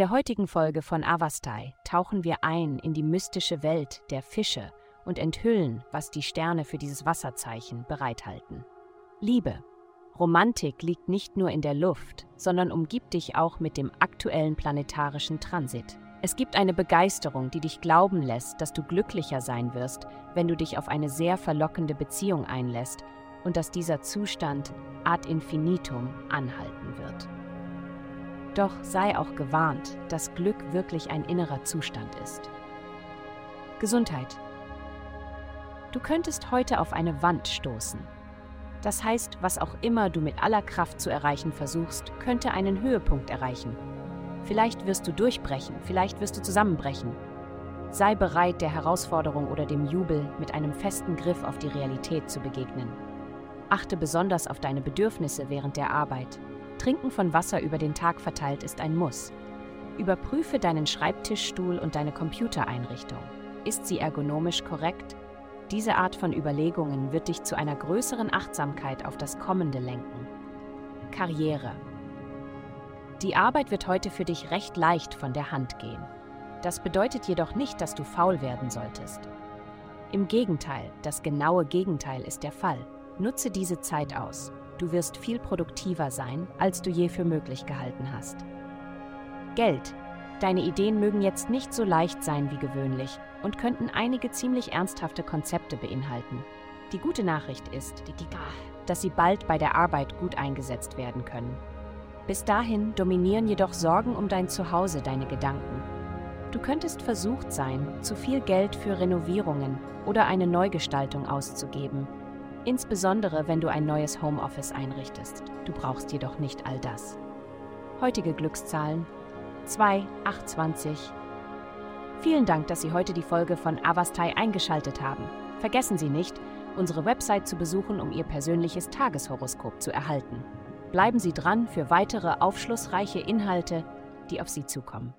der heutigen Folge von Avastai tauchen wir ein in die mystische Welt der Fische und enthüllen, was die Sterne für dieses Wasserzeichen bereithalten. Liebe. Romantik liegt nicht nur in der Luft, sondern umgibt dich auch mit dem aktuellen planetarischen Transit. Es gibt eine Begeisterung, die dich glauben lässt, dass du glücklicher sein wirst, wenn du dich auf eine sehr verlockende Beziehung einlässt und dass dieser Zustand ad infinitum anhalten wird. Doch sei auch gewarnt, dass Glück wirklich ein innerer Zustand ist. Gesundheit. Du könntest heute auf eine Wand stoßen. Das heißt, was auch immer du mit aller Kraft zu erreichen versuchst, könnte einen Höhepunkt erreichen. Vielleicht wirst du durchbrechen, vielleicht wirst du zusammenbrechen. Sei bereit, der Herausforderung oder dem Jubel mit einem festen Griff auf die Realität zu begegnen. Achte besonders auf deine Bedürfnisse während der Arbeit. Trinken von Wasser über den Tag verteilt ist ein Muss. Überprüfe deinen Schreibtischstuhl und deine Computereinrichtung. Ist sie ergonomisch korrekt? Diese Art von Überlegungen wird dich zu einer größeren Achtsamkeit auf das Kommende lenken. Karriere. Die Arbeit wird heute für dich recht leicht von der Hand gehen. Das bedeutet jedoch nicht, dass du faul werden solltest. Im Gegenteil, das genaue Gegenteil ist der Fall. Nutze diese Zeit aus. Du wirst viel produktiver sein, als du je für möglich gehalten hast. Geld. Deine Ideen mögen jetzt nicht so leicht sein wie gewöhnlich und könnten einige ziemlich ernsthafte Konzepte beinhalten. Die gute Nachricht ist, dass sie bald bei der Arbeit gut eingesetzt werden können. Bis dahin dominieren jedoch Sorgen um dein Zuhause deine Gedanken. Du könntest versucht sein, zu viel Geld für Renovierungen oder eine Neugestaltung auszugeben, insbesondere wenn du ein neues Homeoffice einrichtest. Du brauchst jedoch nicht all das. Heutige Glückszahlen 2, 28. Vielen Dank, dass Sie heute die Folge von Avastai eingeschaltet haben. Vergessen Sie nicht, unsere Website zu besuchen, um Ihr persönliches Tageshoroskop zu erhalten. Bleiben Sie dran für weitere aufschlussreiche Inhalte, die auf Sie zukommen.